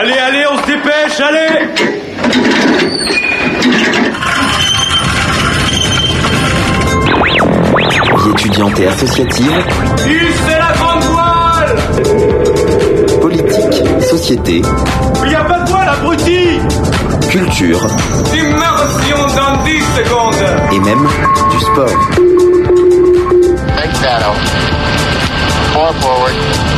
Allez, allez, on se dépêche, allez. Vie étudiante et associative, c'est la grande voile. Politique, société, Il y a pas de voile, abruti. Culture. Immersion dans 10 secondes. Et même du sport. Four forward. Four forward.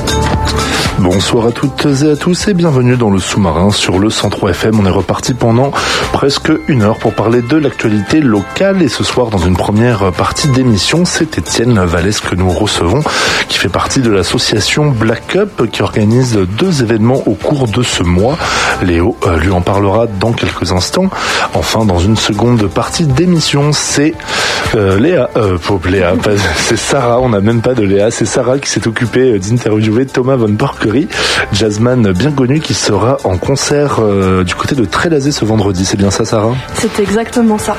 Bonsoir à toutes et à tous et bienvenue dans le sous-marin sur le 103 FM. On est reparti pendant presque une heure pour parler de l'actualité locale et ce soir dans une première partie d'émission, c'est Étienne Vallès que nous recevons qui fait partie de l'association Black Up qui organise deux événements au cours de ce mois. Léo euh, lui en parlera dans quelques instants. Enfin, dans une seconde partie d'émission, c'est euh, Léa, euh, Léa, c'est Sarah, on n'a même pas de Léa, c'est Sarah qui s'est occupée d'interviewer Thomas Von Jazzman bien connu qui sera en concert euh, du côté de Trélazé ce vendredi. C'est bien ça, Sarah? C'est exactement ça.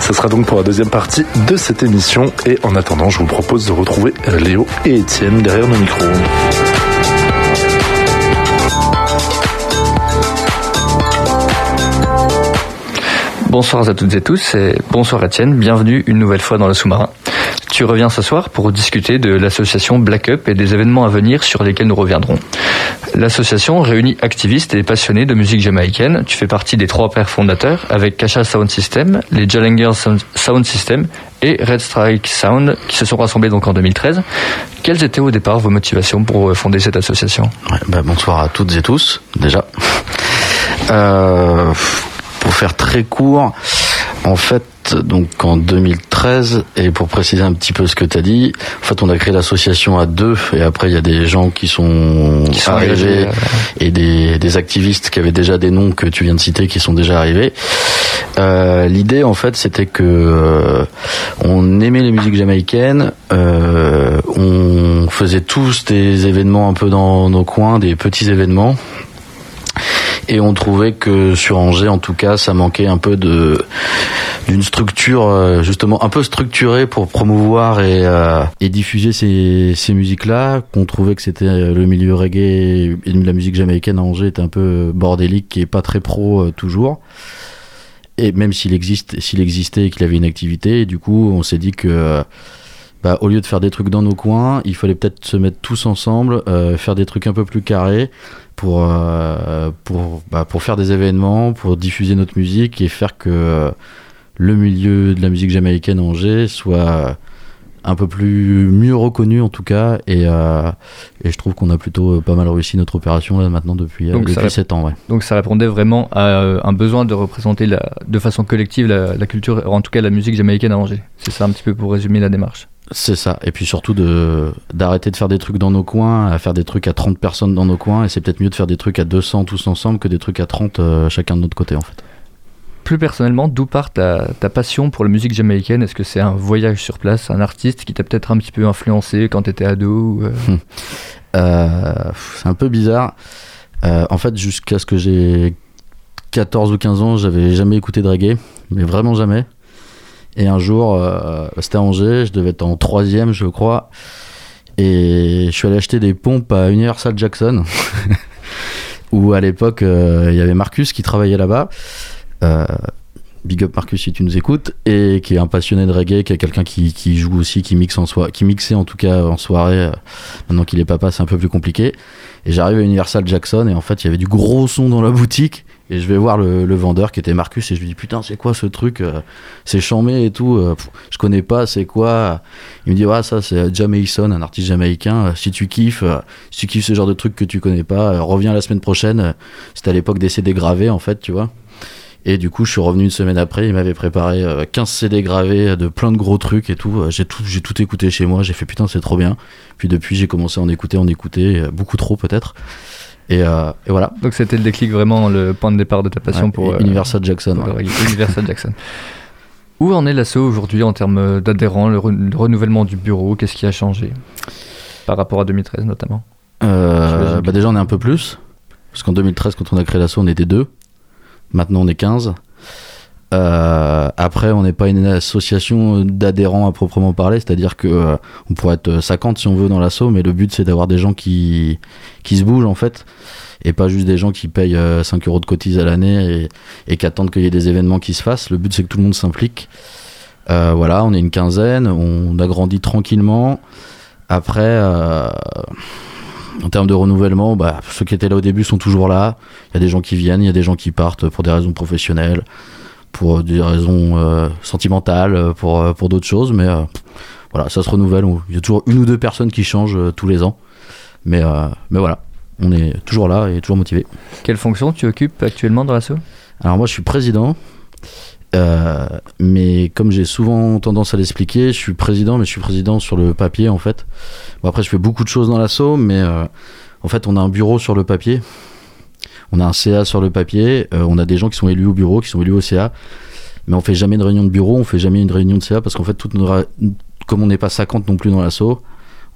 Ça sera donc pour la deuxième partie de cette émission. Et en attendant, je vous propose de retrouver euh, Léo et Étienne derrière nos micros. Bonsoir à toutes et tous et bonsoir Étienne, bienvenue une nouvelle fois dans le sous-marin. Tu reviens ce soir pour discuter de l'association Black Up et des événements à venir sur lesquels nous reviendrons. L'association réunit activistes et passionnés de musique jamaïcaine. Tu fais partie des trois pères fondateurs avec Kasha Sound System, les Jallinger Sound- System et Red Strike Sound qui se sont rassemblés donc en 2013. Quelles étaient au départ vos motivations pour euh, fonder cette association? Bah, bonsoir à toutes et tous, déjà. Euh, pour faire très court, en fait, donc en 2013, et pour préciser un petit peu ce que tu as dit, en fait, on a créé l'association à deux, et après, il y a des gens qui sont, Qui sont arrivés, euh, et des, des activistes qui avaient déjà des noms que tu viens de citer qui sont déjà arrivés. Euh, L'idée, en fait, c'était que euh, on aimait les musiques jamaïcaines, euh, on faisait tous des événements un peu dans nos coins, des petits événements. Et on trouvait que sur Angers, en tout cas, ça manquait un peu de d'une structure euh, justement un peu structurée pour promouvoir et, euh, et diffuser ces, ces musiques-là. Qu'on trouvait que c'était euh, le milieu reggae et la musique jamaïcaine à Angers était un peu bordélique et pas très pro toujours. Et même s'il existe, s'il existait et qu'il avait une activité, du coup, on s'est dit que bah, au lieu de faire des trucs dans nos coins, il fallait peut-être se mettre tous ensemble, euh, faire des trucs un peu plus carrés pour euh, pour bah, pour faire des événements, pour diffuser notre musique et faire que euh, le milieu de la musique jamaïcaine à Angers soit un peu plus mieux reconnu en tout cas et euh, et je trouve qu'on a plutôt pas mal réussi notre opération là maintenant depuis Donc, depuis rép- 7 ans ouais. Donc ça répondait vraiment à euh, un besoin de représenter la, de façon collective la, la culture, en tout cas la musique jamaïcaine à Angers. C'est ça un petit peu pour résumer la démarche. C'est ça. Et puis surtout de d'arrêter de faire des trucs dans nos coins, à faire des trucs à 30 personnes dans nos coins. Et c'est peut-être mieux de faire des trucs à 200 tous ensemble que des trucs à 30 euh, chacun de notre côté en fait. Plus personnellement, d'où part ta, ta passion pour la musique jamaïcaine? Est-ce que c'est un voyage sur place, un artiste qui t'a peut-être un petit peu influencé quand t'étais ado euh, Euh, c'est un peu bizarre. En fait, jusqu'à ce que j'ai 14 ou 15 ans, j'avais jamais écouté de reggae, mais vraiment jamais. Et un jour, euh, c'était à Angers, je devais être en troisième, je crois, et je suis allé acheter des pompes à Universal Jackson, où à l'époque, euh, il y avait Marcus qui travaillait là-bas. Euh, Big up Marcus si tu nous écoutes et qui est un passionné de reggae, qui est quelqu'un qui, joue aussi, qui mixe en soi, qui mixait en tout cas en soirée. Maintenant qu'il est papa, c'est un peu plus compliqué. Et j'arrive à Universal Jackson et en fait il y avait du gros son dans la boutique et je vais voir le, vendeur qui était Marcus et je lui dis putain c'est quoi ce truc euh, C'est chambé et tout. euh, je connais pas, c'est quoi Il me dit ouais ça c'est Jamaican, un artiste jamaïcain. euh, Si tu kiffes, euh, si tu kiffes ce genre de truc que tu connais pas, euh, reviens la semaine prochaine. Euh, C'était à l'époque des CD gravés en fait, tu vois. Et du coup, je suis revenu une semaine après. Il m'avait préparé euh, 15 CD gravés de plein de gros trucs et tout. Euh, J'ai tout, j'ai tout écouté chez moi. J'ai fait putain, c'est trop bien. Puis depuis, j'ai commencé à en écouter, en écouter, euh, beaucoup trop peut-être. Et, euh, et voilà. Donc c'était le déclic, vraiment le point de départ de ta passion Ouais, pour euh, Universal Jackson. pour ouais. Universal Jackson. Où en est l'asso aujourd'hui en termes d'adhérents, le, re- le renouvellement du bureau? Qu'est-ce qui a changé par rapport à 2013 notamment? Euh, bah déjà, on est un peu plus. Parce qu'en 2013, quand on a créé l'assaut, on était deux. Maintenant, on est 15. Euh, après, on n'est pas une association d'adhérents à proprement parler, c'est-à-dire que euh, on pourrait être 50 si on veut dans l'assaut, mais le but c'est d'avoir des gens qui, qui se bougent en fait, et pas juste des gens qui payent euh, 5 euros de cotise à l'année et, qui attendent qu'il y ait des événements qui se fassent. Le but c'est que tout le monde s'implique. Euh, voilà, on est une quinzaine, on a grandi tranquillement. Après, euh, en termes de renouvellement, bah, ceux qui étaient là au début sont toujours là. Il y a des gens qui viennent, il y a des gens qui partent pour des raisons professionnelles, pour des raisons euh, sentimentales, pour, euh, pour d'autres choses. Mais euh, voilà, ça se renouvelle. Il y a toujours une ou deux personnes qui changent euh, tous les ans. Mais, euh, mais voilà, on est toujours là et toujours motivé. Quelle fonction tu occupes actuellement dans l'assaut Alors moi, je suis président. Euh, mais comme j'ai souvent tendance à l'expliquer, je suis président, mais je suis président sur le papier en fait. Bon, après, je fais beaucoup de choses dans l'assaut, mais euh, en fait, on a un bureau sur le papier. On a un CA sur le papier. euh, on a des gens qui sont élus au bureau, qui sont élus au CA. Mais on fait jamais de réunion de bureau, on fait jamais une réunion de CA parce qu'en fait, comme on n'est pas 50 non plus dans l'assaut,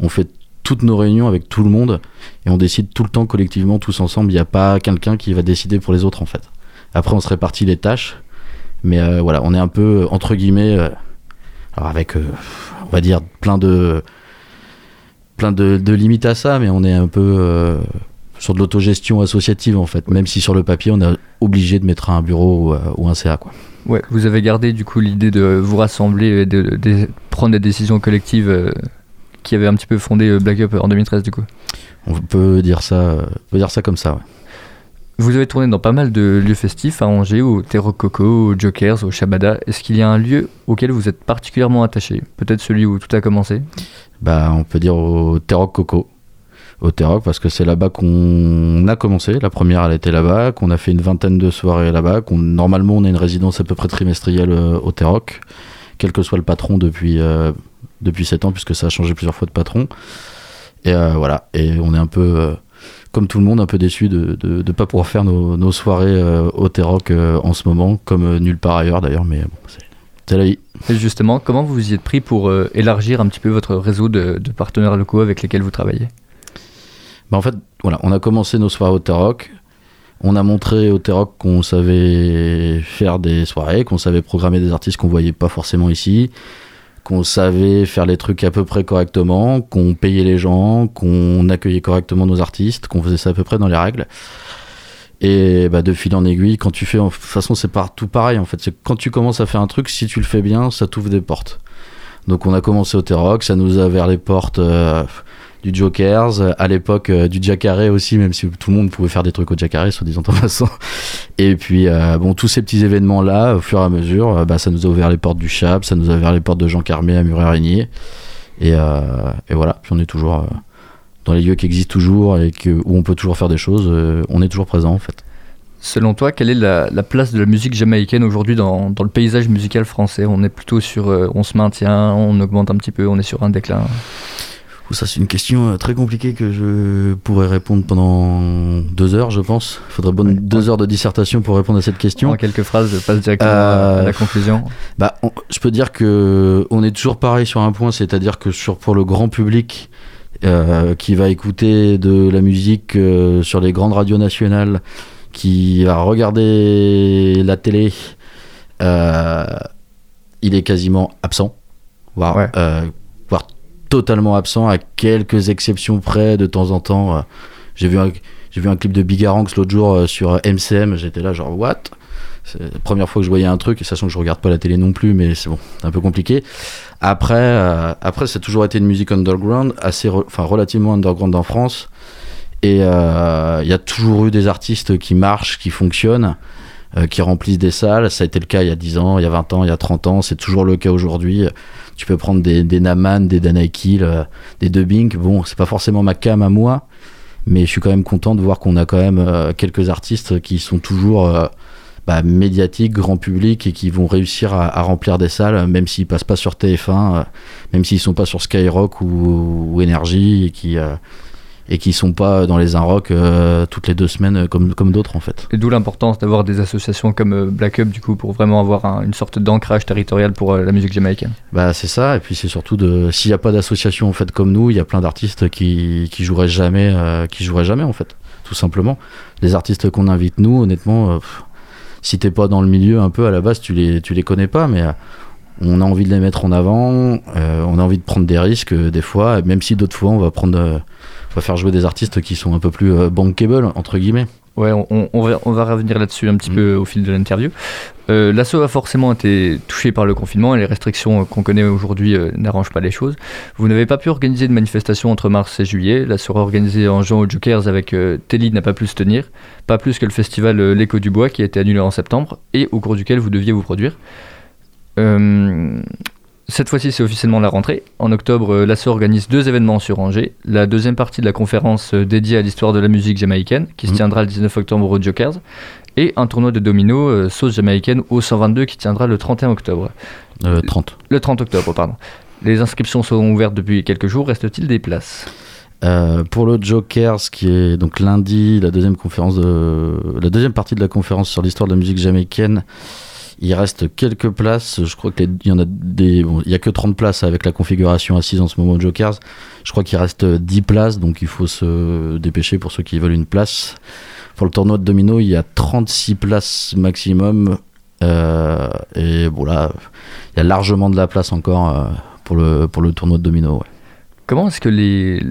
on fait toutes nos réunions avec tout le monde et on décide tout le temps collectivement, tous ensemble. Il n'y a pas quelqu'un qui va décider pour les autres en fait. Après, on se répartit les tâches. Mais euh, voilà, on est un peu, euh, entre guillemets, avec, on va dire, plein de, plein de, limites à ça, mais on est un peu sur de l'autogestion associative en fait, même si sur le papier, on est obligé de mettre un bureau ou, euh, ou un CA. Quoi. Ouais, vous avez gardé du coup l'idée de vous rassembler et de, de prendre des décisions collectives euh, qui avaient un petit peu fondé euh, Black Up en 2013 du coup? On peut dire ça, on peut dire ça comme ça. ouais. Vous avez tourné dans pas mal de lieux festifs à Angers, au Terro Coco, au Jokers, au Shabada. Est-ce qu'il y a un lieu auquel vous êtes particulièrement attaché? Peut-être celui où tout a commencé? Bah, on peut dire au Terroc Coco. Au Terroc, parce que c'est là-bas qu'on a commencé. La première, elle était là-bas, qu'on a fait une vingtaine de soirées là-bas. Qu'on, normalement, on a une résidence à peu près trimestrielle euh, au Terroc, quel que soit le patron depuis, euh, depuis 7 ans, puisque ça a changé plusieurs fois de patron. Et euh, voilà. Et on est un peu, comme tout le monde, un peu déçu de ne pas pouvoir faire nos, nos soirées au euh, en ce moment, comme nulle part ailleurs d'ailleurs, mais bon, c'est. Et justement, comment vous vous y êtes pris pour élargir un petit peu votre réseau de partenaires locaux avec lesquels vous travaillez? Bah, en fait, voilà, on a commencé nos soirées au T-Rock. On a montré au T-Rock qu'on savait faire des soirées, qu'on savait programmer des artistes qu'on voyait pas forcément ici, qu'on savait faire les trucs à peu près correctement, qu'on payait les gens, qu'on accueillait correctement nos artistes, qu'on faisait ça à peu près dans les règles. Et bah, de fil en aiguille, quand tu fais, de toute façon, c'est partout pareil en fait. C'est quand tu commences à faire un truc, si tu le fais bien, ça t'ouvre des portes. Donc on a commencé au T-Rock, ça nous a ouvert les portes euh, du Jokers, euh, à l'époque euh, du Jacare aussi, même si tout le monde pouvait faire des trucs au Jacare, soit disant en passant. Et puis, euh, bon, tous ces petits événements-là, au fur et à mesure, bah, ça nous a ouvert les portes du Chap, ça nous a ouvert les portes de Jean Carmé à Muret-Arigné. Et, et voilà, puis on est toujours dans les lieux qui existent toujours et où on peut toujours faire des choses, on est toujours présent en fait. Selon toi, quelle est la, la place de la musique jamaïcaine aujourd'hui dans, le paysage musical français? On est plutôt sur on se maintient, on augmente un petit peu, on est sur un déclin? Ça, c'est une question euh, très compliquée que je pourrais répondre pendant deux heures, je pense. Il faudrait bonne deux heures de dissertation pour répondre à cette question. En quelques phrases, je passe directement Euh, à la conclusion. Bah, on- je peux dire que on est toujours pareil sur un point, c'est-à-dire que sur pour le grand public euh, qui va écouter de la musique euh, sur les grandes radios nationales, qui va regarder la télé, euh, il est quasiment absent, Ouais. euh, voire totalement absent, à quelques exceptions près de temps en temps. euh, j'ai vu un clip de Bigaranx l'autre jour euh, sur MCM, j'étais là genre what? C'est la première fois que je voyais un truc, sachant que je regarde pas la télé non plus, mais c'est bon, c'est un peu compliqué. Après, euh, après, ça a toujours été une musique underground, assez, enfin relativement underground en France, et euh, il y a toujours eu des artistes qui marchent, qui fonctionnent, euh, qui remplissent des salles. Ça a été le cas il y a 10 ans, il y a 20 ans, il y a 30 ans, c'est toujours le cas aujourd'hui. Tu peux prendre des, Naman, des Danaikil, euh, des Dubbing. Bon, c'est pas forcément ma cam à moi, mais je suis quand même content de voir qu'on a quand même euh, quelques artistes qui sont toujours euh, bah, médiatiques, grand public et qui vont réussir à, remplir des salles, même s'ils passent pas sur TF1, euh, même s'ils sont pas sur Skyrock ou, ou Energy et qui et qui sont pas dans les Inrock euh, toutes les deux semaines euh, comme comme d'autres en fait. Et d'où l'importance d'avoir des associations comme euh, Black Up, du coup, pour vraiment avoir un- une sorte d'ancrage territorial pour euh, la musique jamaïcaine. Bah c'est ça et puis c'est surtout de s'il n'y a pas d'association en fait comme nous, il y a plein d'artistes qui qui joueraient jamais euh, qui joueraient jamais en fait, tout simplement. Les artistes qu'on invite nous honnêtement pff, si t'es pas dans le milieu un peu à la base, tu les, tu les connais pas, mais on a envie de les mettre en avant, on a envie de prendre des risques des fois, même si d'autres fois on va prendre, va faire jouer des artistes qui sont un peu plus euh, bankable entre guillemets. Ouais, on, on- on va, on va revenir là-dessus un petit Mm. peu au fil de l'interview. Euh, L'assaut a forcément été touché par le confinement et les restrictions euh, qu'on connaît aujourd'hui euh, n'arrangent pas les choses. Vous n'avez pas pu organiser de manifestation entre mars et juillet. L'assaut organisé en juin au Jokers avec euh, Telly n'a pas pu se tenir. Pas plus que le festival L'écho du bois qui a été annulé en septembre et au cours duquel vous deviez vous produire. Cette fois-ci, c'est officiellement la rentrée. En octobre, euh, l'ASSO organise deux événements sur Angers. La deuxième partie de la conférence euh, dédiée à l'histoire de la musique jamaïcaine, qui se Mhm. tiendra le 19 octobre au Jokers, et un tournoi de domino euh, sauce jamaïcaine au 122 qui tiendra le 31 octobre. Euh, 30. Le 30 octobre, pardon. Les inscriptions sont ouvertes depuis quelques jours. Reste-t-il des places? Euh, pour le Jokers, qui est donc lundi, la deuxième conférence de, la deuxième partie de la conférence sur l'histoire de la musique jamaïcaine, il reste quelques places. Je crois qu'il y en a des, il y a que 30 places avec la configuration assise en ce moment au Jokers. Je crois qu'il reste 10 places, donc il faut se dépêcher pour ceux qui veulent une place. Pour le tournoi de domino, il y a 36 places maximum. Euh, et bon là, il y a largement de la place encore euh, pour le, pour le tournoi de domino. Comment est-ce que les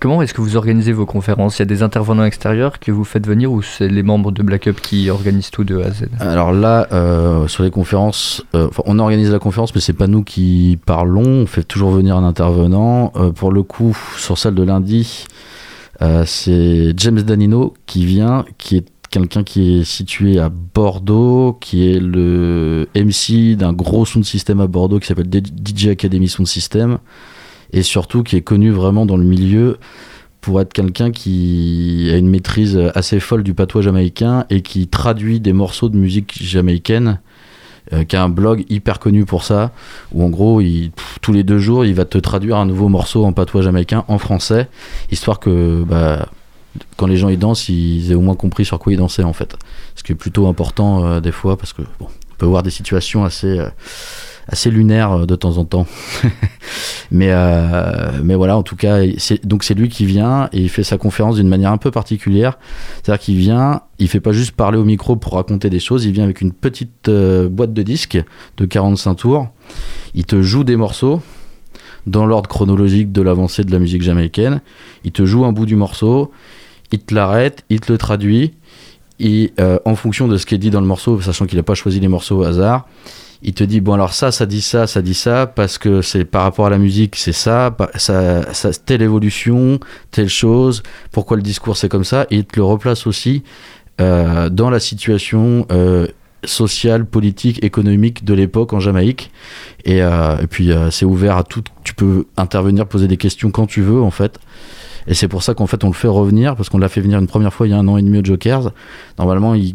Comment est-ce que vous organisez vos conférences? Il y a des intervenants extérieurs que vous faites venir ou c'est les membres de Black Up qui organisent tout de A à Z? Alors là, euh, sur les conférences, euh, on organise la conférence, mais c'est pas nous qui parlons. On fait toujours venir un intervenant. Euh, pour le coup, sur celle de lundi, c'est James Danino qui vient, qui est quelqu'un qui est situé à Bordeaux, qui est le MC d'un gros sound system à Bordeaux qui s'appelle DJ Academy Sound System, et surtout qui est connu vraiment dans le milieu pour être quelqu'un qui a une maîtrise assez folle du patois jamaïcain et qui traduit des morceaux de musique jamaïcaine, euh, qui a un blog hyper connu pour ça, où en gros, tous les deux jours, il va te traduire un nouveau morceau en patois jamaïcain en français, histoire que bah, quand les gens y dansent, ils aient au moins compris sur quoi ils dansaient en fait. Ce qui est plutôt important euh, des fois, parce que bon, on peut avoir des situations assez... euh, assez lunaires euh, de temps en temps. Mais euh, mais voilà en tout cas donc c'est lui qui vient et il fait sa conférence d'une manière un peu particulière. C'est-à-dire qu'il vient il fait pas juste parler au micro pour raconter des choses il vient avec une petite euh, boîte de disques de 45 tours. Il te joue des morceaux dans l'ordre chronologique de l'avancée de la musique jamaïcaine. Il te joue un bout du morceau il te l'arrête il te le traduit. Et en fonction de ce qui est dit dans le morceau sachant qu'il n'a pas choisi les morceaux au hasard il te dit bon alors ça ça dit ça ça dit ça parce que c'est par rapport à la musique c'est ça, ça, telle évolution telle chose pourquoi le discours c'est comme ça il te le replace aussi euh, dans la situation euh, sociale politique économique de l'époque en Jamaïque. Et, euh, et puis c'est ouvert à tout tu peux intervenir poser des questions quand tu veux en fait. Et c'est pour ça qu'en fait on le fait revenir parce qu'on l'a fait venir une première fois il y a un an et demi au Jokers. Normalement il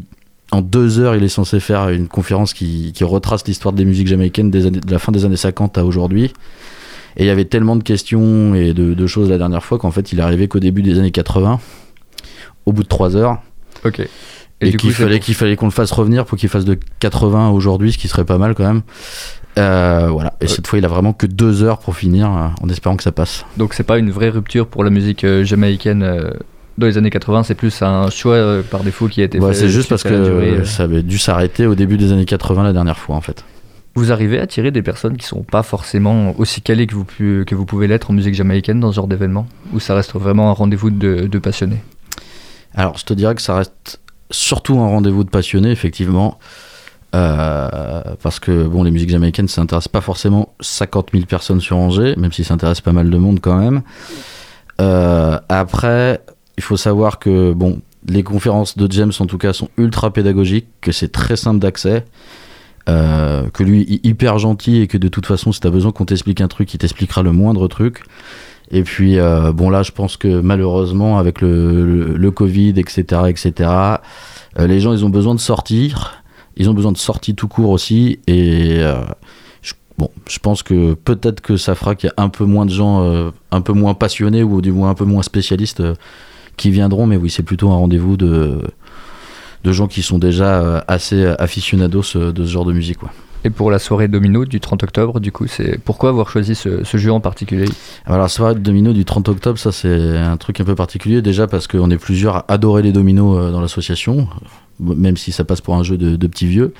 en deux heures, il est censé faire une conférence qui, qui retrace l'histoire des musiques jamaïcaines des années- de la fin des années 50 à aujourd'hui. Et il y avait tellement de questions et de, de choses la dernière fois qu'en fait, il est arrivé qu'au début des années 80, au bout de trois heures, Ok. et, qu'il fallait qu'il fallait qu'on le fasse revenir pour qu'il fasse de 80 à aujourd'hui, ce qui serait pas mal quand même. Euh, voilà. Et Ouais. cette fois, il a vraiment que deux heures pour finir, euh, en espérant que ça passe. Donc c'est pas une vraie rupture pour la musique euh, jamaïcaine euh, dans les années 80, c'est plus un choix euh, par défaut qui a été Ouais, fait. c'est juste parce que durée, euh. ça avait dû s'arrêter au début des années 80 la dernière fois, en fait. Vous arrivez à attirer des personnes qui sont pas forcément aussi calées que vous, pu- que vous pouvez l'être en musique jamaïcaine dans ce genre d'événement Ou ça reste vraiment un rendez-vous de, de passionnés? Alors, je te dirais que ça reste surtout un rendez-vous de passionnés, effectivement. Euh, parce que bon, les musiques jamaïcaines, ça intéresse pas forcément 50 000 personnes sur Angers, même si ça intéresse pas mal de monde quand même. Euh, après, il faut savoir que bon, les conférences de James en tout cas sont ultra pédagogiques, que c'est très simple d'accès, euh, que lui est hyper gentil et que de toute façon, si t'as besoin qu'on t'explique un truc, il t'expliquera le moindre truc. Et puis euh, bon là, je pense que malheureusement avec le, Covid, etc., etc., euh, les gens ils ont besoin de sortir. Ils ont besoin de sorties tout court aussi. Et je, je pense que peut-être que ça fera qu'il y a un peu moins de gens, un peu moins passionnés ou du moins un peu moins spécialistes qui viendront. Mais oui, c'est plutôt un rendez-vous de, de gens qui sont déjà euh, assez aficionados euh, de ce genre de musique. Et pour la soirée domino du 30 octobre, du coup, c'est pourquoi avoir choisi ce, ce jeu en particulier? Alors, la soirée domino du 30 octobre, ça c'est un truc un peu particulier. Déjà parce qu'on est plusieurs à adorer les dominos euh, dans l'association, même si ça passe pour un jeu de, de petits vieux.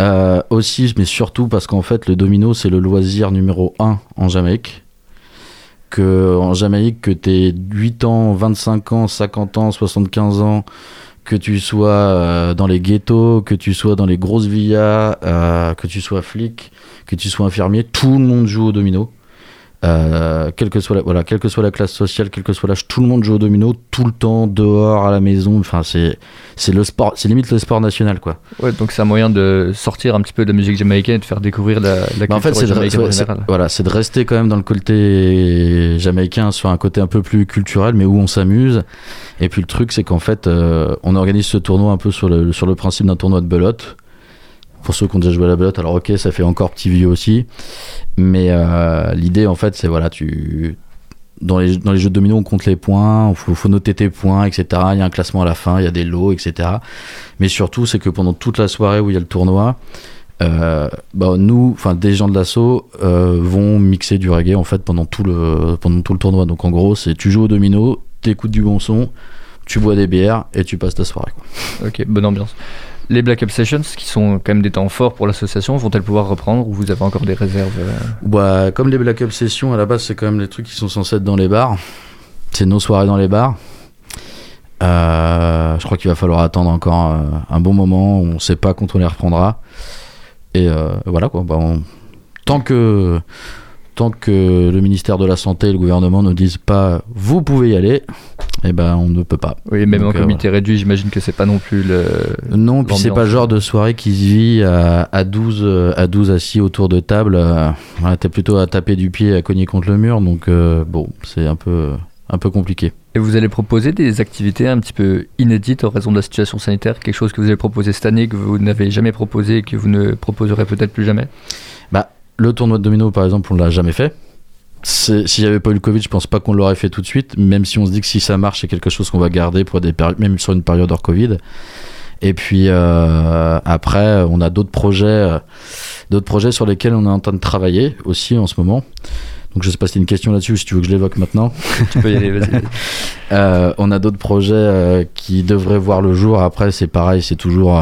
Euh, aussi, mais surtout parce qu'en fait, le domino c'est le loisir numéro 1 en Jamaïque. Que en Jamaïque, que t'aies 8 ans, 25 ans, 50 ans, 75 ans, que tu sois euh, dans les ghettos, que tu sois dans les grosses villas, euh, que tu sois flic, que tu sois infirmier, tout le monde joue au domino. Euh, quelle que soit la, voilà, quelle que soit la classe sociale, quel que soit l'âge, tout le monde joue au domino tout le temps, dehors, à la maison. Enfin, c'est c'est le sport, c'est limite le sport national, quoi. Ouais, donc c'est un moyen de sortir un petit peu de la musique jamaïcaine et de faire découvrir la, la culture Bah, en fait, c'est de, jamaïcaine en c'est- général. voilà, c'est de rester quand même dans le côté jamaïcain sur un côté un peu plus culturel, mais où on s'amuse. Et puis le truc, c'est qu'en fait, euh, on organise ce tournoi un peu sur le, sur le principe d'un tournoi de belote. Pour ceux qui ont déjà joué à la belote, alors ok, ça fait encore petit vieux aussi. Mais euh, l'idée, en fait, c'est voilà, tu. Dans les, dans les jeux de domino, on compte les points, il faut, noter tes points, etc. Il y a un classement à la fin, il y a des lots, etc. Mais surtout, c'est que pendant toute la soirée où il y a le tournoi, euh, bah, nous, enfin des gens de l'assaut euh, vont mixer du reggae en fait pendant tout le pendant tout le tournoi. Donc en gros, c'est tu joues au domino, t'écoutes du bon son, tu bois des bières et tu passes ta soirée. quoi. Ok, bonne ambiance. Les Black Up Sessions, qui sont quand même des temps forts pour l'association, vont-elles pouvoir reprendre ou vous avez encore des réserves euh Bah, comme les Black Up Sessions, à la base, c'est quand même les trucs qui sont censés être dans les bars. C'est nos soirées dans les bars. Euh, je crois qu'il va falloir attendre encore euh, un bon moment. On sait pas quand on les reprendra. Et voilà quoi. Bah, Tant que tant que le ministère de la santé et le gouvernement ne disent pas vous pouvez y aller, et ben on ne peut pas. Oui, même Donc, en euh, comité réduit, j'imagine que c'est pas non plus le. Non, puis c'est pas le genre de soirée qui se vit à, à 12 euh, à 12 assis autour de table. euh, voilà, T'es plutôt à taper du pied, à cogner contre le mur. Donc euh, bon, c'est un peu un peu compliqué. Et vous allez proposer des activités un petit peu inédites en raison de la situation sanitaire, quelque chose que vous allez proposer cette année que vous n'avez jamais proposé et que vous ne proposerez peut-être plus jamais? Le tournoi de domino, par exemple, on l'a jamais fait. S'il n'y avait pas eu le Covid, je pense pas qu'on l'aurait fait tout de suite, même si on se dit que si ça marche, c'est quelque chose qu'on va garder pour des même sur une période hors Covid. Et puis euh, après, on a d'autres projets, euh, d'autres projets sur lesquels on est en train de travailler aussi en ce moment. Donc je sais pas si tu une question là-dessus, ou si tu veux que je l'évoque maintenant. Tu peux y aller, vas-y. Euh, on a d'autres projets qui devraient voir le jour. Après, c'est pareil, c'est toujours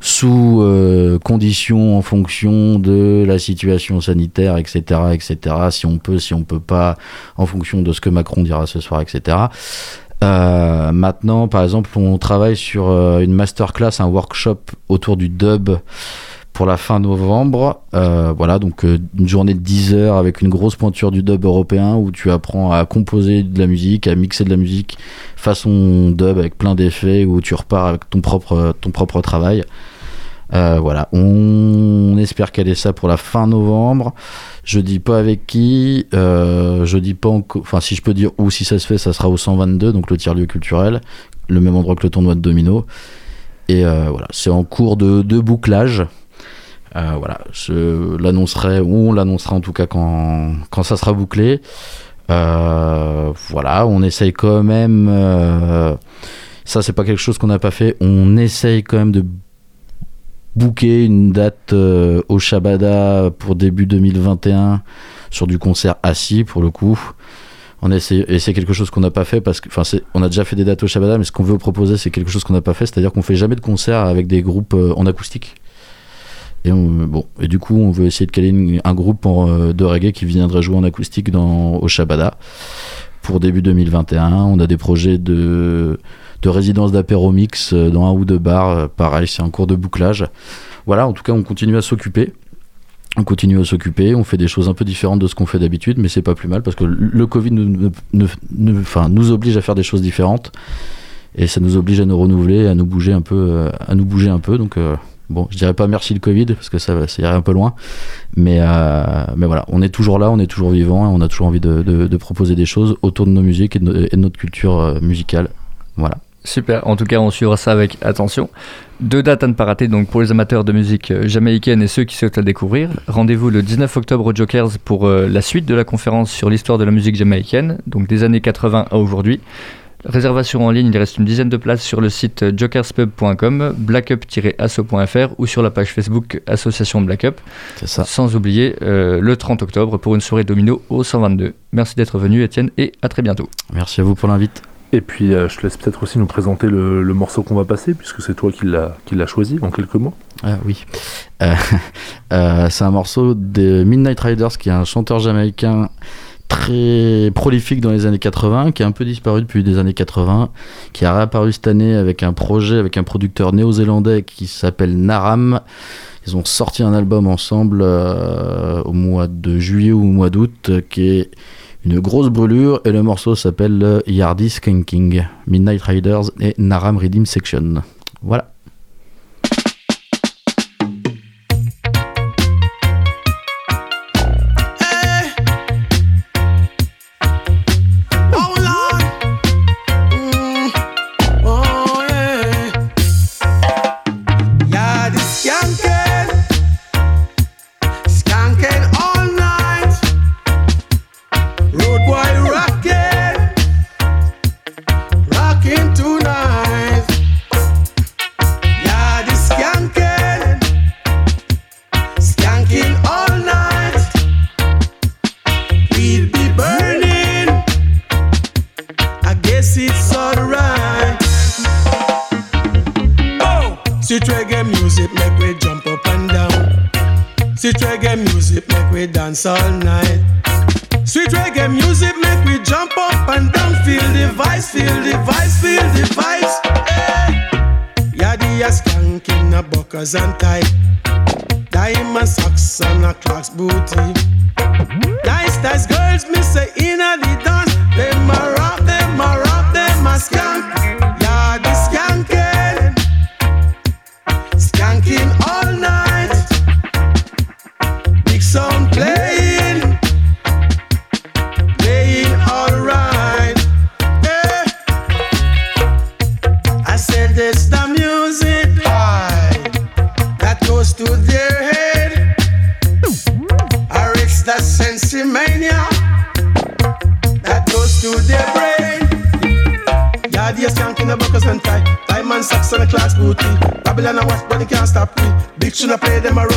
sous euh, conditions en fonction de la situation sanitaire, etc., etc. Si on peut, si on peut pas, en fonction de ce que Macron dira ce soir, etc. Euh, maintenant, par exemple, on travaille sur euh, une masterclass, un workshop autour du dub pour la fin novembre. Voilà, donc une journée de 10 heures avec une grosse pointure du dub européen où tu apprends à composer de la musique, à mixer de la musique façon dub avec plein d'effets où tu repars avec ton propre, ton propre travail. Euh, voilà, on espère caler ça pour la fin novembre. Je dis pas avec qui, euh, je dis pas enfin si je peux dire où si ça se fait, ça sera au 122, donc le tiers-lieu culturel, le même endroit que le tournoi de domino. Et euh, voilà, c'est en cours de, de bouclage. Voilà, je l'annoncerai, on l'annoncera en tout cas quand, quand ça sera bouclé. Voilà, on essaye quand même. ça, c'est pas quelque chose qu'on n'a pas fait. On essaye quand même de booker une date euh, au Shabada pour début 2021 sur du concert assis pour le coup. On essaie, et c'est quelque chose qu'on n'a pas fait parce que, enfin, on a déjà fait des dates au Shabada, mais ce qu'on veut proposer, c'est quelque chose qu'on n'a pas fait, c'est-à-dire qu'on fait jamais de concert avec des groupes euh, en acoustique. Et on, bon, et du coup, on veut essayer de caler un groupe en, euh, de reggae qui viendrait jouer en acoustique dans, au Shabada pour début 2021. On a des projets de, de résidence d'apéro mix euh, dans un ou deux bars. euh, Pareil, c'est en cours de bouclage. Voilà, en tout cas, on continue à s'occuper. On continue à s'occuper, on fait des choses un peu différentes de ce qu'on fait d'habitude, mais c'est pas plus mal parce que le Covid nous, oblige à faire des choses différentes et ça nous oblige à nous renouveler, à nous bouger un peu, euh, à nous bouger un peu. Donc bon, je dirais pas merci le Covid parce que ça, irait un peu loin, mais voilà, on est toujours là, on est toujours vivant, et on a toujours envie de, proposer des choses autour de nos musiques et de, notre culture musicale. Voilà. Super, en tout cas on suivra ça avec attention. Deux dates à ne pas rater donc pour les amateurs de musique euh, jamaïcaine et ceux qui souhaitent la découvrir. Rendez-vous le 19 octobre au Jokers pour euh, la suite de la conférence sur l'histoire de la musique jamaïcaine, donc des années 80 à aujourd'hui. Réservation en ligne, il reste une dizaine de places sur le site jokerspub.com, blackup-asso.fr ou sur la page Facebook Association Blackup. C'est ça. Sans oublier euh, le 30 octobre pour une soirée domino au 122. Merci d'être venu Étienne et à très bientôt. Merci à vous pour l'invite. Et puis euh, je te laisse peut-être aussi nous présenter le, morceau qu'on va passer, puisque c'est toi qui l'as choisi en quelques mots. Ah oui. Euh, euh, c'est un morceau de Midnight Riders, qui est un chanteur jamaïcain très prolifique dans les années 80, qui a un peu disparu depuis les années 80, qui a réapparu cette année avec un projet avec un producteur néo-zélandais qui s'appelle Naram. Ils ont sorti un album ensemble au mois de juillet ou au mois d'août, qui est une grosse brûlure, et le morceau s'appelle euh, Yardy Skanking, Midnight Riders et Naram Redeem Section. Voilà. Should've played them a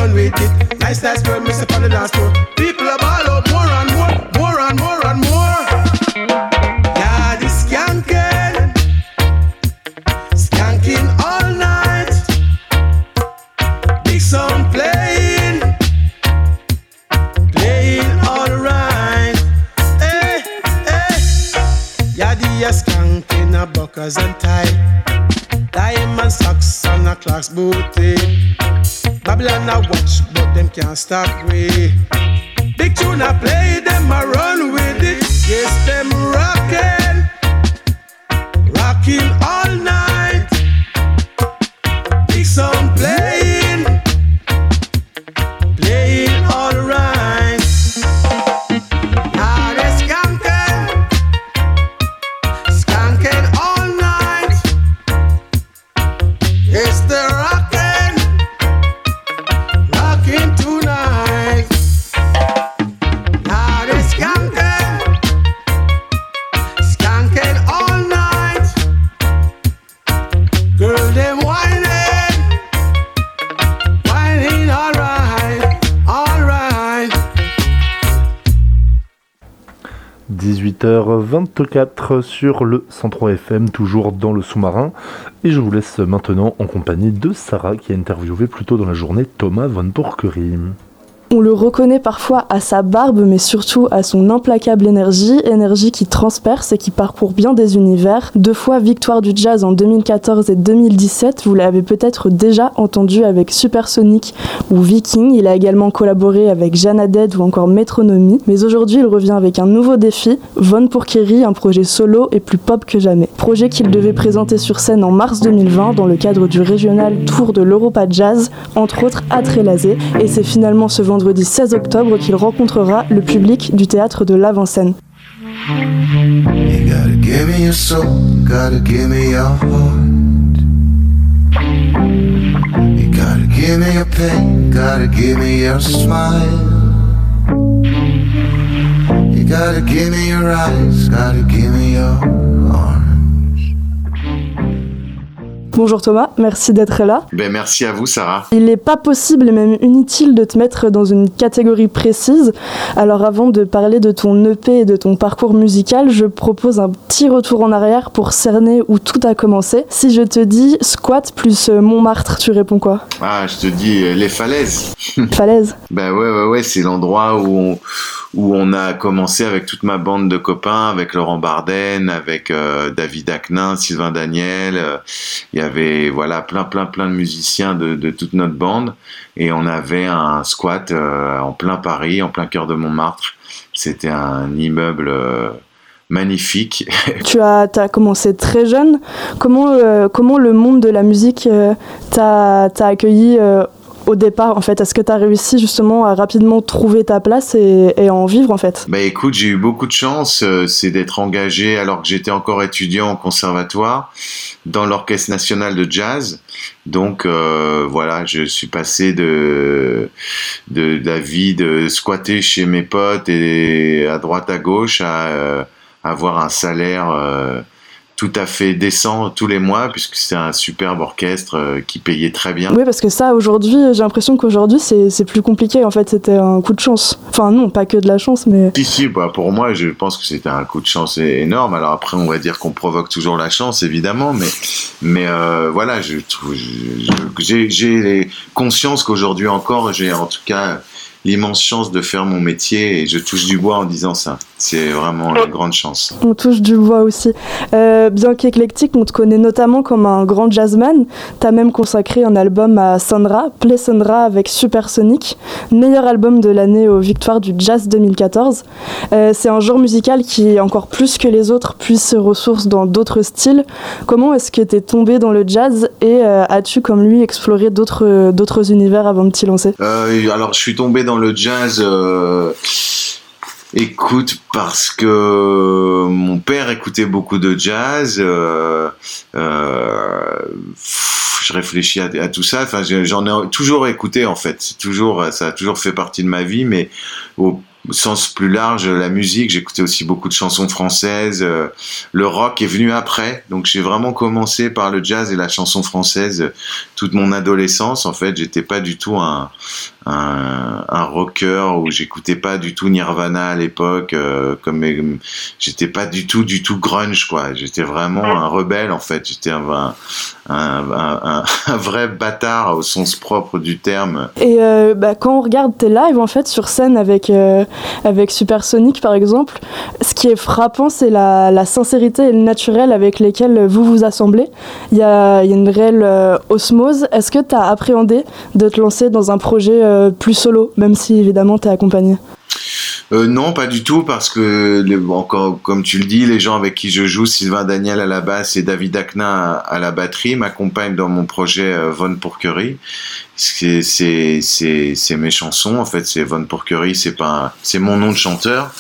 stop 18h24 sur le 103 FM, toujours dans le sous-marin. Et je vous laisse maintenant en compagnie de Sarah qui a interviewé plus tôt dans la journée Thomas Von Porquerie. On le reconnaît parfois à sa barbe, mais surtout à son implacable énergie, énergie qui transperce et qui parcourt bien des univers. Deux fois victoire du jazz en 2014 et 2017, vous l'avez peut-être déjà entendu avec Supersonic ou Viking. Il a également collaboré avec Jana ou encore Metronomy. Mais aujourd'hui, il revient avec un nouveau défi, Von Porquerie, un projet solo et plus pop que jamais. Projet qu'il devait présenter sur scène en mars 2020 dans le cadre du régional Tour de l'Europa Jazz, entre autres à Trélazé. Et c'est finalement ce vendredi 16 octobre qu'il rencontrera le public du théâtre de l'Avant-Scène. You gotta give me your soul, you gotta give me your heart. You gotta give me your pain, gotta give me your smile. You gotta give me your eyes, gotta give me your arms. Bonjour Thomas, merci d'être là. Ben, merci à vous Sarah. Il n'est pas possible et même inutile de te mettre dans une catégorie précise. Alors avant de parler de ton EP et de ton parcours musical, je propose un petit retour en arrière pour cerner où tout a commencé. Si je te dis squat plus euh, Montmartre, tu réponds quoi? Ah, je te dis euh, les falaises. Falaises Ben ouais, ouais, ouais, c'est l'endroit où on, où on a commencé avec toute ma bande de copains, avec Laurent Barden, avec euh, David Aknin, Sylvain Daniel. euh, Il y avait voilà plein, plein, plein de musiciens de, toute notre bande, et on avait un squat euh, en plein Paris, en plein cœur de Montmartre. C'était un immeuble euh, magnifique. Tu as, commencé très jeune. Comment, euh, comment le monde de la musique t'a, accueilli au départ en fait Est-ce que tu as réussi justement à rapidement trouver ta place et, en vivre en fait Bah écoute, j'ai eu beaucoup de chance, euh, c'est d'être engagé alors que j'étais encore étudiant au conservatoire dans l'orchestre national de jazz. Donc euh, voilà, je suis passé de, de, la vie de squatter chez mes potes et à droite à gauche à euh, avoir un salaire tout à fait décent tous les mois puisque c'est un superbe orchestre euh, qui payait très bien. Oui, parce que ça, aujourd'hui, j'ai l'impression qu'aujourd'hui, c'est, plus compliqué. En fait, c'était un coup de chance. Enfin, non, pas que de la chance, mais. Si, si, bah, pour moi, je pense que c'était un coup de chance énorme. Alors après, on va dire qu'on provoque toujours la chance, évidemment, mais, mais euh, voilà, je trouve, je- je- j'ai, j'ai conscience qu'aujourd'hui encore, j'ai en tout cas l'immense chance de faire mon métier et je touche du bois en disant ça. C'est vraiment une grande chance. On touche du bois aussi. Euh, bien qu'éclectique, on te connaît notamment comme un grand jazzman. T'as même consacré un album à Sandra, Play Sandra avec Supersonic, meilleur album de l'année aux victoires du Jazz 2014. Euh, c'est un genre musical qui, encore plus que les autres, puise ses ressources dans d'autres styles. Comment est-ce que t'es tombé dans le jazz et euh, as-tu, comme lui, exploré d'autres d'autres univers avant de t'y lancer? Alors, je suis tombé dans le jazz. euh, Écoute, parce que mon père écoutait beaucoup de jazz. euh, euh, je réfléchis à, tout ça. J'en ai toujours écouté en fait. Toujours, ça a toujours fait partie de ma vie, mais au sens plus large, la musique. J'écoutais aussi beaucoup de chansons françaises. euh, le rock est venu après, donc j'ai vraiment commencé par le jazz et la chanson française euh, toute mon adolescence. En fait, j'étais pas du tout un un, un rocker où j'écoutais pas du tout Nirvana à l'époque euh, comme j'étais pas du tout du tout grunge quoi j'étais vraiment un rebelle en fait j'étais un, un, un, un- un vrai bâtard au sens propre du terme Et euh, bah, quand on regarde tes lives en fait sur scène avec, euh, avec Supersonic par exemple, ce qui est frappant c'est la, sincérité et le naturel avec lesquels vous vous assemblez. Il y a, une réelle euh, osmose. Est-ce que tu as appréhendé de te lancer dans un projet euh, plus solo, même si évidemment tu es accompagné? Euh, non, pas du tout, parce que encore comme tu le dis, les gens avec qui je joue, Sylvain Daniel à la basse et David Akna à, à la batterie, m'accompagnent dans mon projet Von Pourquerie. C'est mes chansons en fait. C'est Von Pourquerie, c'est pas c'est mon nom de chanteur.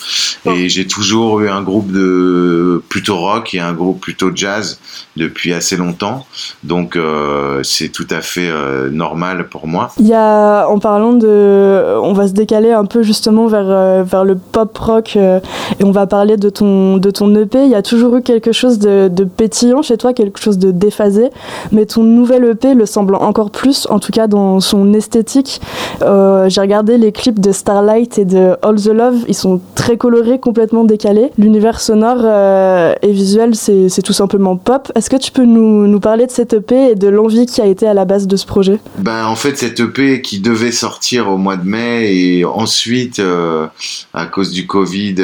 Et j'ai toujours eu un groupe de plutôt rock et un groupe plutôt jazz depuis assez longtemps. Donc euh, c'est tout à fait euh, normal pour moi. Il y a, en parlant de. On va se décaler un peu justement vers, euh, vers le pop rock euh, et on va parler de ton, de ton EP. Il y a toujours eu quelque chose de, de pétillant chez toi, quelque chose de déphasé, mais ton nouvel EP le semble encore plus, en tout cas dans son esthétique. Euh, J'ai regardé les clips de Starlight et de All the Love, ils sont très colorés, complètement décalés. L'univers sonore euh, et visuel, c'est tout simplement pop. Est-ce que tu peux nous, parler de cet EP et de l'envie qui a été à la base de ce projet? Ben en fait cette EP qui devait sortir au mois de mai et ensuite euh, à cause du Covid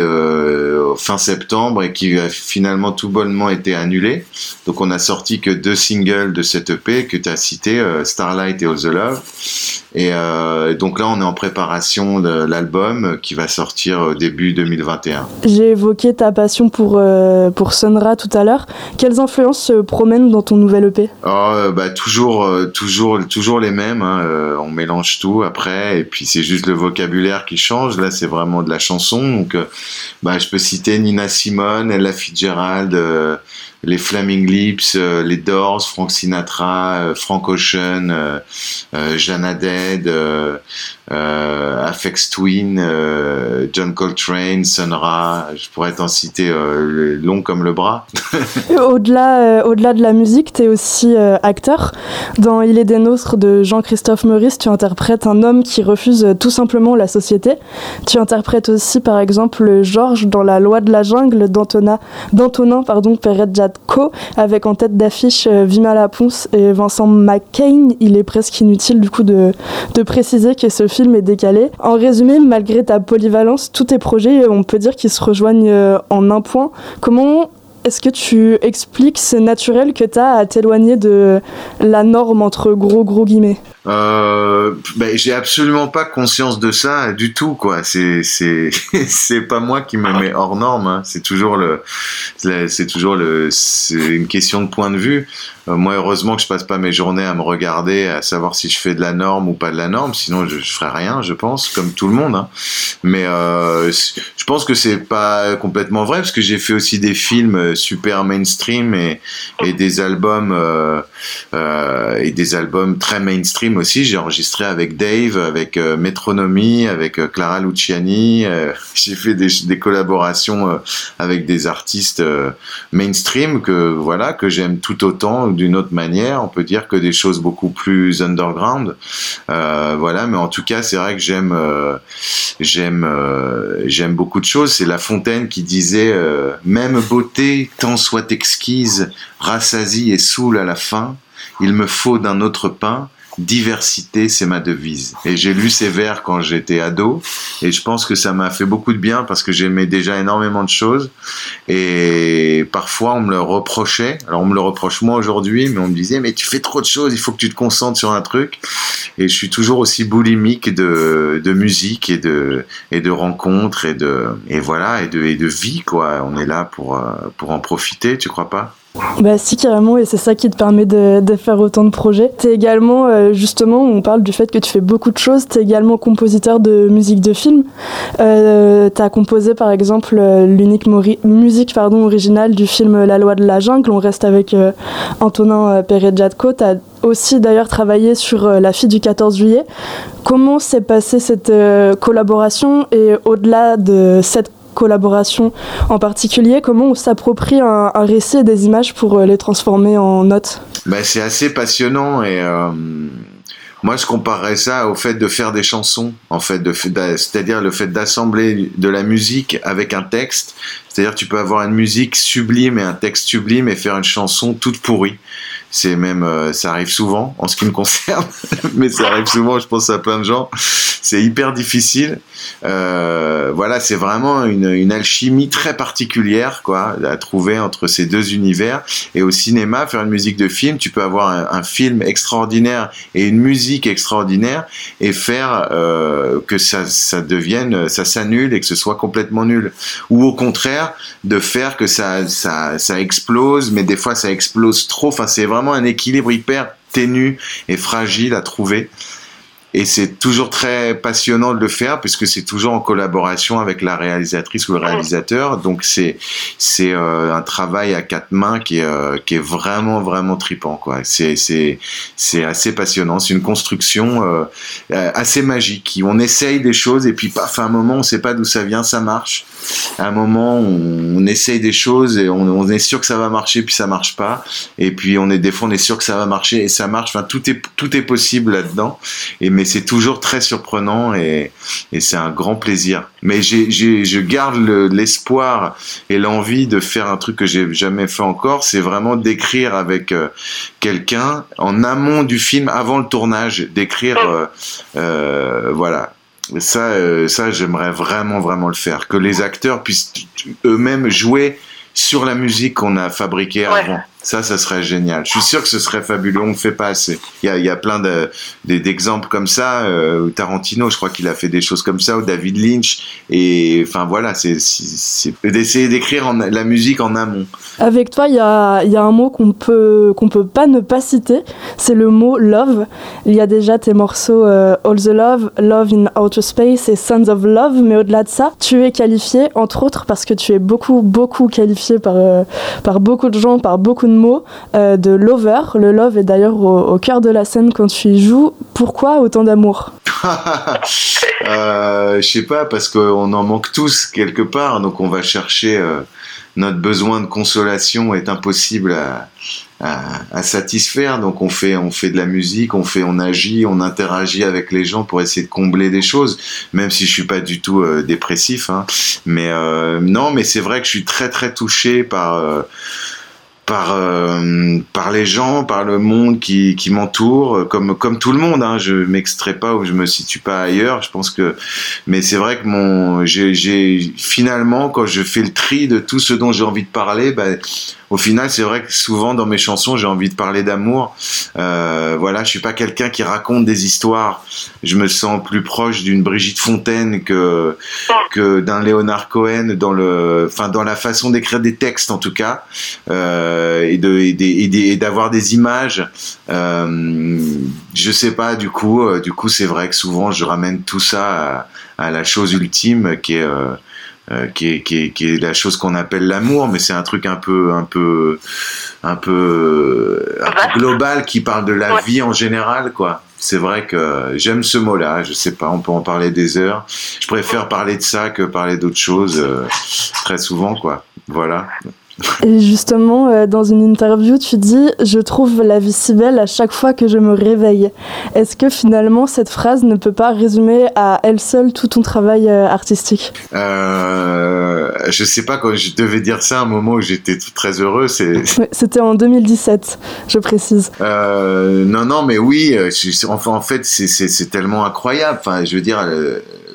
fin septembre et qui a finalement tout bonnement été annulé. Donc on a sorti que deux singles de cette EP que tu as cité Starlight et All the Love. Et euh, donc là on est en préparation de l'album qui va sortir au début 2021. J'ai évoqué ta passion pour, euh, pour Sonra tout à l'heure. Quelles influences se promènent dans ton nouvel EP Oh, euh, bah toujours, euh, toujours, toujours les mêmes. hein, euh, on mélange tout après, et puis c'est juste le vocabulaire qui change. Là, c'est vraiment de la chanson. Donc, euh, bah, je peux citer Nina Simone, Ella Fitzgerald, euh, les Flaming Lips, euh, les Doors, Frank Sinatra, euh, Frank Ocean, euh, euh, Jana Dead, euh, Afex Twin, John Coltrane, Sun Ra. Je pourrais t'en citer long comme le bras. Au-delà, au-delà de la musique, tu es aussi acteur. Dans Il est des nôtres de Jean-Christophe Maurice, tu interprètes un homme qui refuse tout simplement la société. Tu interprètes aussi, par exemple, Georges dans La loi de la jungle d'Antonin pardon, Avec en tête d'affiche euh, Vima Laponce et Vincent McCain. Il est presque inutile du coup de, de préciser que ce film est décalé. En résumé, malgré ta polyvalence, tous tes projets, on peut dire qu'ils se rejoignent euh, en un point. Comment est-ce que tu expliques ce naturel que tu as à t'éloigner de la norme entre gros gros guillemets? Euh, ben, j'ai absolument pas conscience de ça du tout quoi. C'est c'est c'est pas moi qui me mets hors norme. hein. C'est toujours le c'est toujours le c'est une question de point de vue. Euh, moi heureusement que je passe pas mes journées à me regarder à savoir si je fais de la norme ou pas de la norme. Sinon je, je ferais rien je pense comme tout le monde. hein. Mais euh, je pense que c'est pas complètement vrai parce que j'ai fait aussi des films super mainstream et des albums et des albums très mainstream aussi. J'ai enregistré avec Dave, avec euh, Metronomy, avec euh, Clara Luciani. euh, j'ai fait des, collaborations euh, avec des artistes mainstream que voilà que j'aime tout autant d'une autre manière. On peut dire que des choses beaucoup plus underground. Voilà, mais en tout cas, c'est vrai que j'aime j'aime j'aime beaucoup de choses. C'est La Fontaine qui disait même beauté tant soit exquise, rassasie et saoule à la fin. Il me faut d'un autre pain. Diversité, c'est ma devise. Et j'ai lu ces vers quand j'étais ado, et je pense que ça m'a fait beaucoup de bien parce que j'aimais déjà énormément de choses. Et parfois, on me le reprochait. Alors, on me le reproche moi aujourd'hui, mais on me disait, mais tu fais trop de choses, il faut que tu te concentres sur un truc. Et je suis toujours aussi boulimique de, de musique et de, et de rencontres et de, et voilà, et de, et de vie, quoi. On est là pour, euh, pour en profiter, tu crois pas? Bah si carrément et c'est ça qui te permet de, faire autant de projets. T'es également euh, justement on parle du fait que tu fais beaucoup de choses. T'es également compositeur de musique de film. Euh, T'as composé par exemple euh, l'unique musique pardon originale du film La loi de la jungle. On reste avec euh, Antonin euh, Perret-Jadco. T'as aussi d'ailleurs travaillé sur La fille du 14 juillet. Comment s'est passée cette collaboration et au-delà de cette collaboration en particulier, comment on s'approprie un, récit et des images pour euh, les transformer en notes? Ben, c'est assez passionnant et euh, moi je comparerais ça au fait de faire des chansons, en fait, c'est-à-dire le fait d'assembler de la musique avec un texte. C'est-à-dire tu peux avoir une musique sublime et un texte sublime et faire une chanson toute pourrie. C'est même, euh, ça arrive souvent en ce qui me concerne, mais ça arrive souvent, je pense à plein de gens. C'est hyper difficile. Euh, voilà, c'est vraiment une, alchimie très particulière, quoi, à trouver entre ces deux univers. Et au cinéma, faire une musique de film, tu peux avoir un, un film extraordinaire et une musique extraordinaire et faire euh, que ça, ça devienne, ça s'annule et que ce soit complètement nul. Ou au contraire, de faire que ça, ça, ça explose, mais des fois ça explose trop. Enfin, c'est vraiment un équilibre hyper ténu et fragile à trouver. Et c'est toujours très passionnant de le faire puisque c'est toujours en collaboration avec la réalisatrice ou le réalisateur. Donc c'est c'est euh, un travail à quatre mains qui est euh, qui est vraiment vraiment tripant quoi. C'est c'est c'est assez passionnant. C'est une construction euh, euh, assez magique. On essaye des choses et puis paf à un moment on sait pas d'où ça vient, ça marche. À un moment on, on essaye des choses et on, on est sûr que ça va marcher puis ça marche pas. Et puis on est des fois on est sûr que ça va marcher et ça marche. Enfin tout est tout est possible là-dedans. Et mais c'est toujours très surprenant et, et c'est un grand plaisir. Mais je garde le- l'espoir et l'envie de faire un truc que j'ai jamais fait encore, c'est vraiment d'écrire avec euh, quelqu'un en amont du film, avant le tournage, d'écrire, euh, euh, voilà. Ça, ça, j'aimerais vraiment, vraiment le faire. Que les acteurs puissent eux-mêmes jouer sur la musique qu'on a fabriquée Ouais. avant. Ça, ça serait génial. Je suis sûr que ce serait fabuleux. On ne fait pas assez. Il y a, il y a plein d'exemples comme ça. Euh, Tarantino, je crois qu'il a fait des choses comme ça, ou David Lynch. Et enfin voilà, c'est, d'essayer d'écrire la musique en amont. Avec toi, il y a, il y a un mot qu'on peut, qu'on peut pas ne pas citer, c'est le mot love. Il y a déjà tes morceaux euh, All the Love, Love in Outer Space et Sons of Love, mais au-delà de ça, tu es qualifié, entre autres parce que tu es beaucoup, beaucoup qualifié par, euh, par beaucoup de gens, par beaucoup de mots, euh, de lover. Le love est d'ailleurs au, cœur de la scène quand tu y joues. Pourquoi autant d'amour Euh, je sais pas, parce qu'on en manque tous quelque part, donc on va chercher euh, notre besoin de consolation est impossible à, satisfaire, donc on fait, on fait de la musique, on fait, on agit, on interagit avec les gens pour essayer de combler des choses, même si je suis pas du tout euh, dépressif, hein. mais non, mais c'est vrai que je suis très très touché par par euh, par les gens, par le monde qui, qui m'entoure, euh, comme comme tout le monde. Hein, je m'extrais pas ou je me situe pas ailleurs. Je pense que, mais c'est vrai que mon, j'ai, finalement quand je fais le tri de tout ce dont j'ai envie de parler, bah, au final, c'est vrai que souvent dans mes chansons, j'ai envie de parler d'amour. Euh, voilà, je suis pas quelqu'un qui raconte des histoires. Je me sens plus proche d'une Brigitte Fontaine que que d'un Léonard Cohen dans le, enfin dans la façon d'écrire des textes en tout cas, euh, et de et d'avoir des images. Euh, je sais pas du coup, euh, du coup c'est vrai que souvent je ramène tout ça à, à la chose ultime qui est euh, euh, qui, est, qui, est, qui est la chose qu'on appelle l'amour, mais c'est un truc un peu, un peu, un peu, un peu global qui parle de la vie en général, quoi. C'est vrai que j'aime ce mot-là. Je sais pas, on peut en parler des heures. Je préfère parler de ça que parler d'autres choses euh, très souvent, quoi. Voilà. Et justement, euh, dans une interview, tu dis Je trouve la vie si belle à chaque fois que je me réveille. Est-ce que finalement, cette phrase ne peut pas résumer à elle seule tout ton travail euh, artistique? Euh, je sais pas quand je devais dire ça à un moment où j'étais très heureux. C'est C'était en 2017, je précise. Euh, non, non, mais oui. je- en fait, c'est- tellement incroyable. Enfin, je veux dire,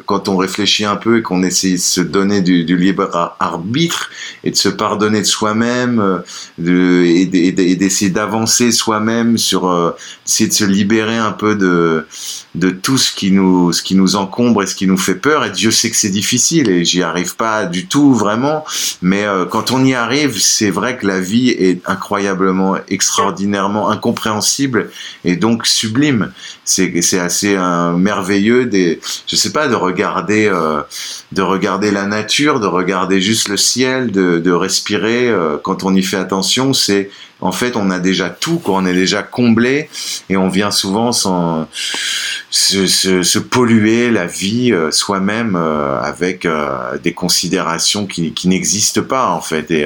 quand on réfléchit un peu et qu'on essaie de se donner du, du libre ar- arbitre et de se pardonner de soi-même, euh, de, et d'essayer d'avancer soi-même sur, euh, essayer de se libérer un peu de de tout ce qui nous ce qui nous encombre et ce qui nous fait peur. Et Dieu sait que c'est difficile et j'y arrive pas du tout vraiment. Mais euh, quand on y arrive, c'est vrai que la vie est incroyablement, extraordinairement incompréhensible et donc sublime. C'est c'est assez euh, merveilleux des, je sais pas, de regarder, euh, de regarder la nature, de regarder juste le ciel, de, de respirer. quand on y fait attention, c'est en fait on a déjà tout, quoi. on est déjà comblé et on vient souvent s'en se, se, se polluer la vie euh, soi-même euh, avec euh, des considérations qui, qui n'existent pas en fait. Et,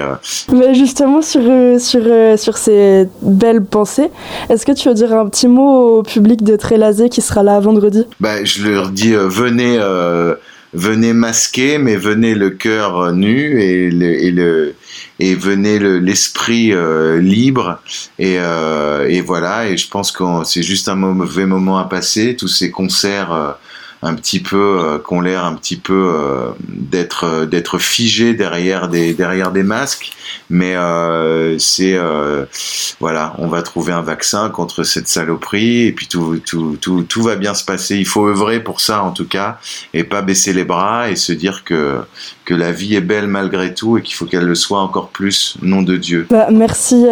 Mais justement, sur, sur, sur ces belles pensées, est-ce que tu veux dire un petit mot au public de Trélazé qui sera là vendredi? Bah, je leur dis venez venez masquer mais venez le cœur nu et le et le et venez le- l'esprit euh, libre. Et euh, et voilà. Et je pense que c'est juste un mauvais moment à passer. Tous ces concerts euh, un petit peu euh, qui ont l'air un petit peu euh, d'être euh, d'être figés derrière des derrière des masques. Mais euh, c'est voilà on va trouver un vaccin contre cette saloperie et puis tout tout tout tout va bien se passer. Il faut œuvrer pour ça en tout cas et pas baisser les bras et se dire que que la vie est belle malgré tout et qu'il faut qu'elle le soit encore plus nom de Dieu. Bah, merci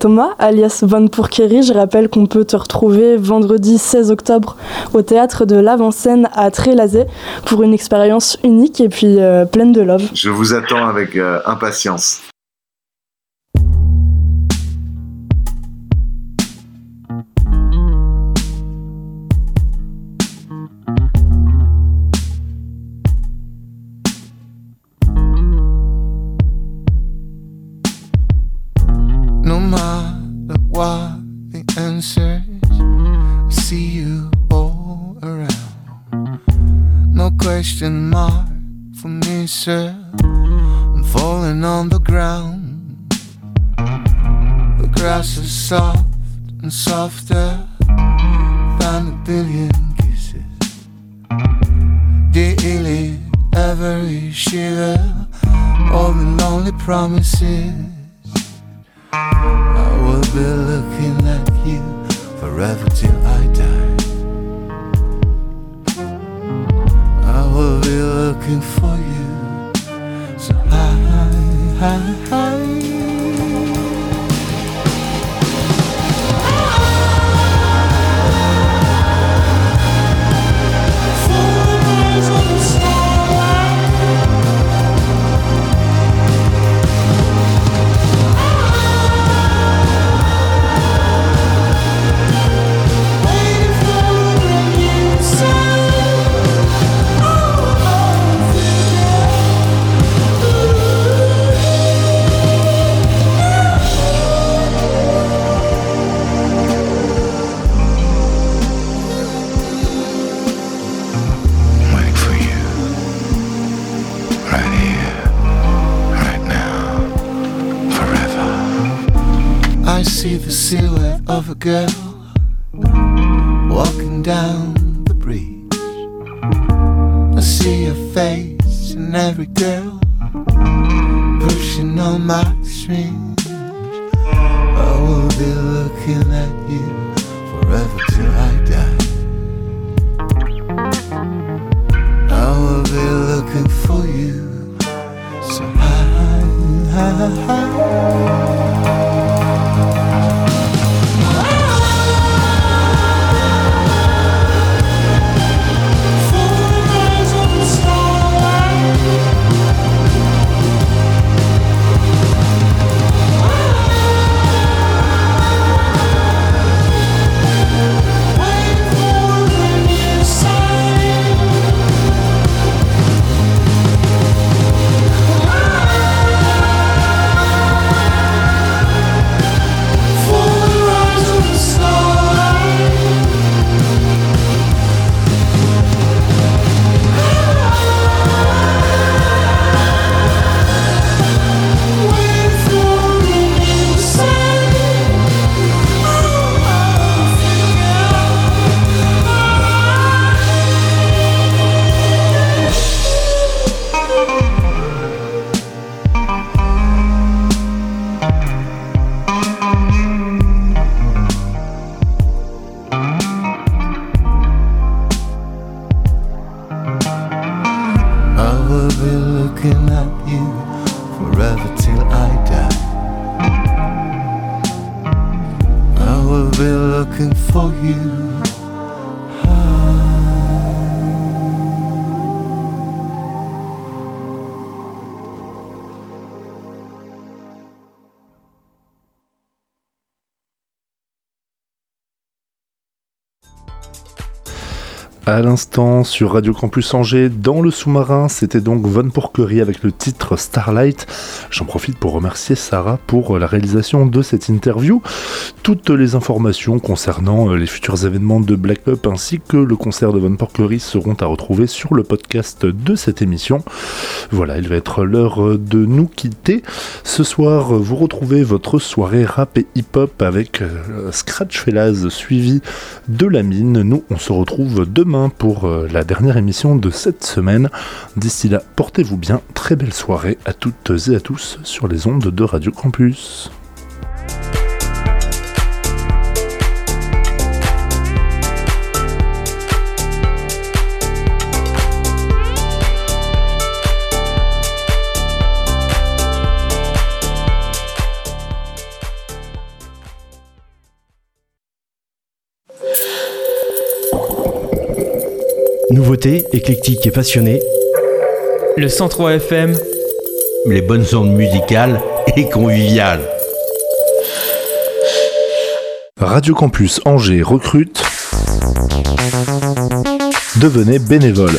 Thomas, alias Van Pourquerie. Je rappelle qu'on peut te retrouver vendredi 16 octobre au théâtre de l'Avant-Scène à Trélazé pour une expérience unique et puis euh, pleine de love. je vous attends avec euh, impatience I'm falling on the ground. The grass is soft and softer À l'instant, sur Radio Campus Angers, dans le sous-marin, c'était donc Von Porquerie avec le titre Starlight. J'en profite pour remercier Sarah pour la réalisation de cette interview. Toutes les informations concernant euh, les futurs événements de Black Up ainsi que le concert de Von Porquerie seront à retrouver sur le podcast de cette émission. Voilà, il va être l'heure de nous quitter. Ce soir, vous retrouvez votre soirée rap et hip-hop avec euh, Scratch Fellas suivi de la mine. Nous, on se retrouve demain pour euh, la dernière émission de cette semaine. D'ici là, portez-vous bien. Très belle soirée à toutes et à tous sur les ondes de Radio Campus. Éclectique et passionné. Le 103 FM. Les bonnes ondes musicales et conviviales. Radio Campus Angers recrute. Devenez bénévole.